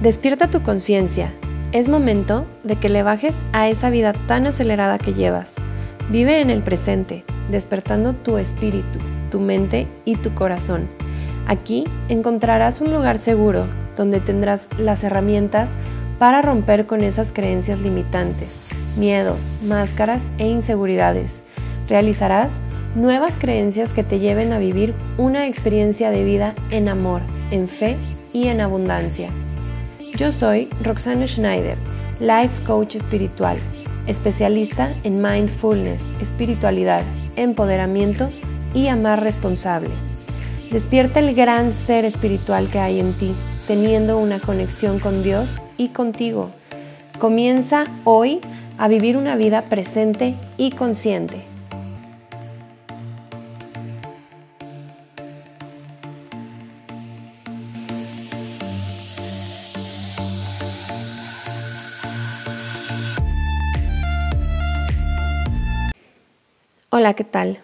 Despierta tu conciencia. Es momento de que le bajes a esa vida tan acelerada que llevas. Vive en el presente, despertando tu espíritu, tu mente y tu corazón. Aquí encontrarás un lugar seguro donde tendrás las herramientas para romper con esas creencias limitantes, miedos, máscaras e inseguridades. Realizarás nuevas creencias que te lleven a vivir una experiencia de vida en amor, en fe y en abundancia. Yo soy Roxana Schneider, Life Coach Espiritual, especialista en mindfulness, espiritualidad, empoderamiento y amar responsable. Despierta el gran ser espiritual que hay en ti, teniendo una conexión con Dios y contigo. Comienza hoy a vivir una vida presente y consciente. Hola, ¿qué tal?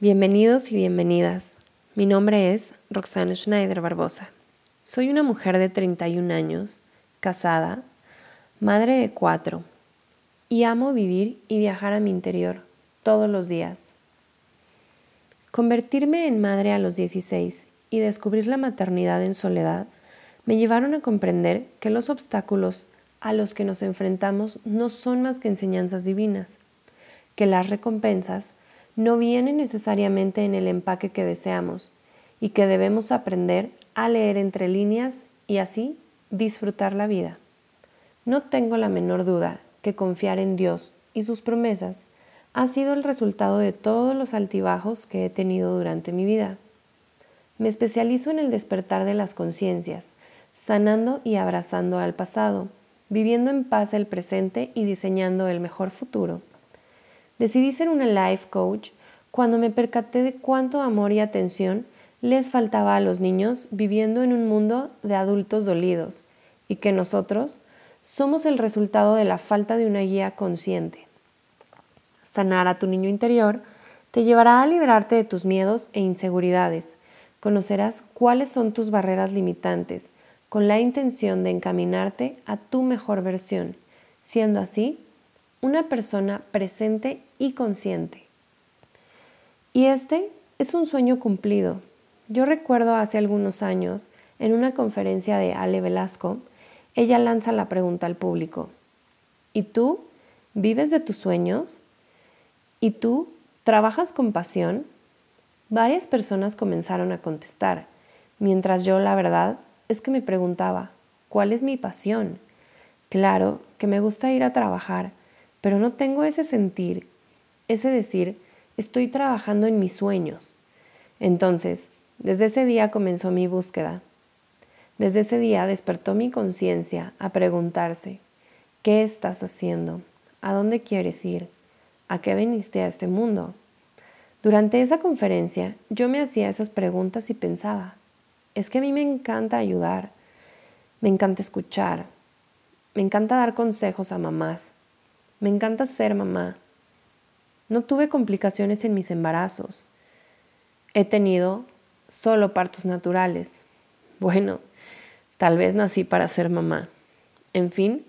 Bienvenidos y bienvenidas. Mi nombre es Roxana Schneider Barbosa. Soy una mujer de 31 años, casada, madre de cuatro, y amo vivir y viajar a mi interior todos los días. Convertirme en madre a los 16 y descubrir la maternidad en soledad me llevaron a comprender que los obstáculos a los que nos enfrentamos no son más que enseñanzas divinas, que las recompensas no viene necesariamente en el empaque que deseamos y que debemos aprender a leer entre líneas y así disfrutar la vida. No tengo la menor duda que confiar en Dios y sus promesas ha sido el resultado de todos los altibajos que he tenido durante mi vida. Me especializo en el despertar de las conciencias, sanando y abrazando al pasado, viviendo en paz el presente y diseñando el mejor futuro. Decidí ser una life coach cuando me percaté de cuánto amor y atención les faltaba a los niños viviendo en un mundo de adultos dolidos y que nosotros somos el resultado de la falta de una guía consciente. Sanar a tu niño interior te llevará a liberarte de tus miedos e inseguridades. Conocerás cuáles son tus barreras limitantes con la intención de encaminarte a tu mejor versión, siendo así una persona presente y consciente. Y este es un sueño cumplido. Yo recuerdo hace algunos años, en una conferencia de Ale Velasco, ella lanza la pregunta al público. ¿Y tú vives de tus sueños? ¿Y tú trabajas con pasión? Varias personas comenzaron a contestar, mientras yo la verdad es que me preguntaba, ¿cuál es mi pasión? Claro que me gusta ir a trabajar, pero no tengo ese sentir, ese decir, estoy trabajando en mis sueños. Entonces, desde ese día comenzó mi búsqueda. Desde ese día despertó mi conciencia a preguntarse, ¿qué estás haciendo? ¿A dónde quieres ir? ¿A qué viniste a este mundo? Durante esa conferencia yo me hacía esas preguntas y pensaba, es que a mí me encanta ayudar, me encanta escuchar, me encanta dar consejos a mamás, me encanta ser mamá. No tuve complicaciones en mis embarazos. He tenido solo partos naturales. Bueno, tal vez nací para ser mamá. En fin,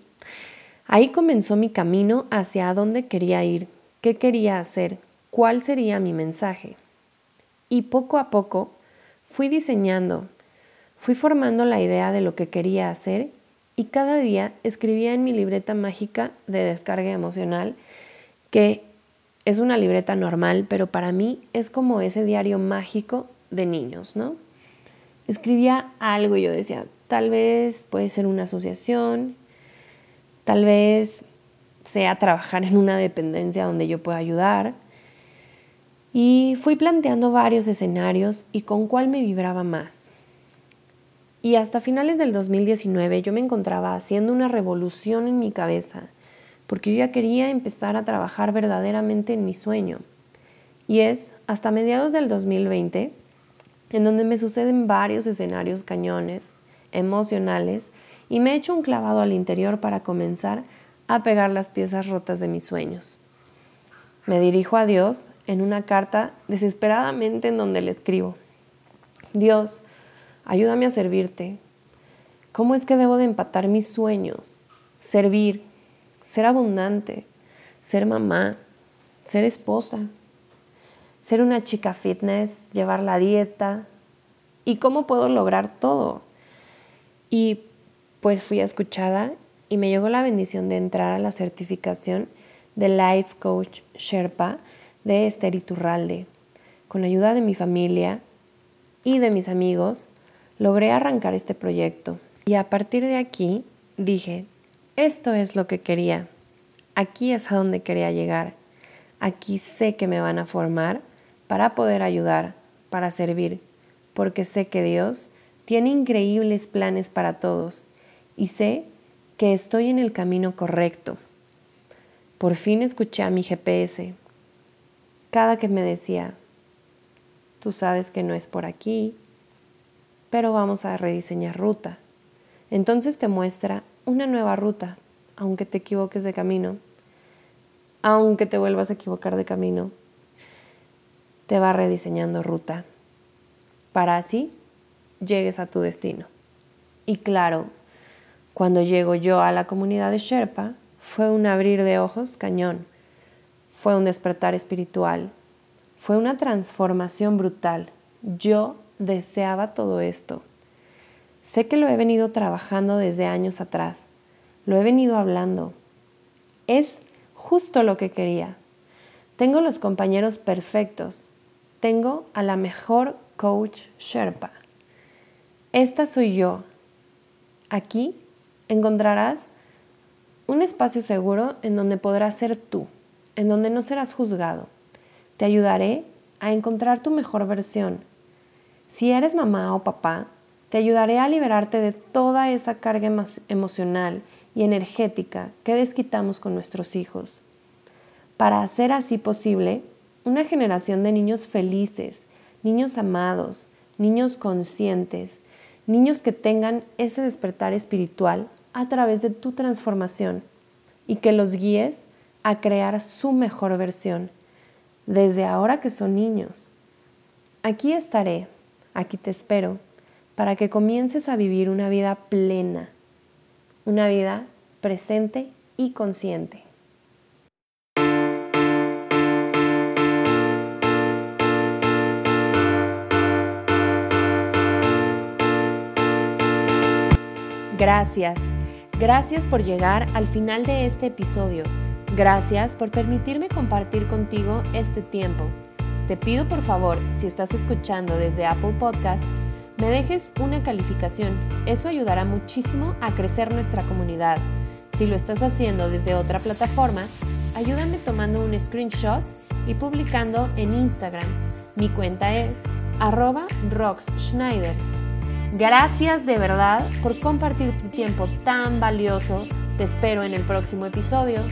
ahí comenzó mi camino hacia dónde quería ir, qué quería hacer, cuál sería mi mensaje. Y poco a poco fui diseñando, fui formando la idea de lo que quería hacer y cada día escribía en mi libreta mágica de descarga emocional, que es una libreta normal, pero para mí es como ese diario mágico de niños, ¿no? Escribía algo y yo decía, tal vez puede ser una asociación, tal vez sea trabajar en una dependencia donde yo pueda ayudar. Y fui planteando varios escenarios y con cuál me vibraba más. Y hasta finales del 2019 yo me encontraba haciendo una revolución en mi cabeza, porque yo ya quería empezar a trabajar verdaderamente en mi sueño. Y es hasta mediados del 2020 en donde me suceden varios escenarios cañones, emocionales, y me echo un clavado al interior para comenzar a pegar las piezas rotas de mis sueños. Me dirijo a Dios en una carta desesperadamente en donde le escribo, Dios, ayúdame a servirte. ¿Cómo es que debo de empatar mis sueños? Servir, ser abundante, ser mamá, ser esposa, ser una chica fitness, llevar la dieta. ¿Y cómo puedo lograr todo? Y pues fui escuchada y me llegó la bendición de entrar a la certificación de Life Coach Sherpa de Esther Iturralde. Con ayuda de mi familia y de mis amigos, logré arrancar este proyecto. Y a partir de aquí dije, esto es lo que quería. Aquí es a donde quería llegar. Aquí sé que me van a formar para poder ayudar, para servir, porque sé que Dios tiene increíbles planes para todos y sé que estoy en el camino correcto. Por fin escuché a mi GPS. Cada que me decía, tú sabes que no es por aquí, pero vamos a rediseñar ruta. Entonces te muestra una nueva ruta, aunque te equivoques de camino, aunque te vuelvas a equivocar de camino, te va rediseñando ruta para así llegues a tu destino. Y claro, cuando llego yo a la comunidad de Sherpa, fue un abrir de ojos cañón, fue un despertar espiritual, fue una transformación brutal. Yo deseaba todo esto. Sé que lo he venido trabajando desde años atrás, lo he venido hablando. Es justo lo que quería. Tengo los compañeros perfectos, tengo a la mejor coach Sherpa. Esta soy yo. Aquí encontrarás un espacio seguro en donde podrás ser tú, en donde no serás juzgado. Te ayudaré a encontrar tu mejor versión. Si eres mamá o papá, te ayudaré a liberarte de toda esa carga emocional y energética que desquitamos con nuestros hijos. Para hacer así posible una generación de niños felices, niños amados, niños conscientes, niños que tengan ese despertar espiritual a través de tu transformación y que los guíes a crear su mejor versión desde ahora que son niños. Aquí estaré, aquí te espero, para que comiences a vivir una vida plena, una vida presente y consciente. Gracias. Gracias por llegar al final de este episodio. Gracias por permitirme compartir contigo este tiempo. Te pido por favor, si estás escuchando desde Apple Podcast, me dejes una calificación. Eso ayudará muchísimo a crecer nuestra comunidad. Si lo estás haciendo desde otra plataforma, ayúdame tomando un screenshot y publicando en Instagram. Mi cuenta es arroba roxschneider. Gracias de verdad por compartir tu tiempo tan valioso. Te espero en el próximo episodio.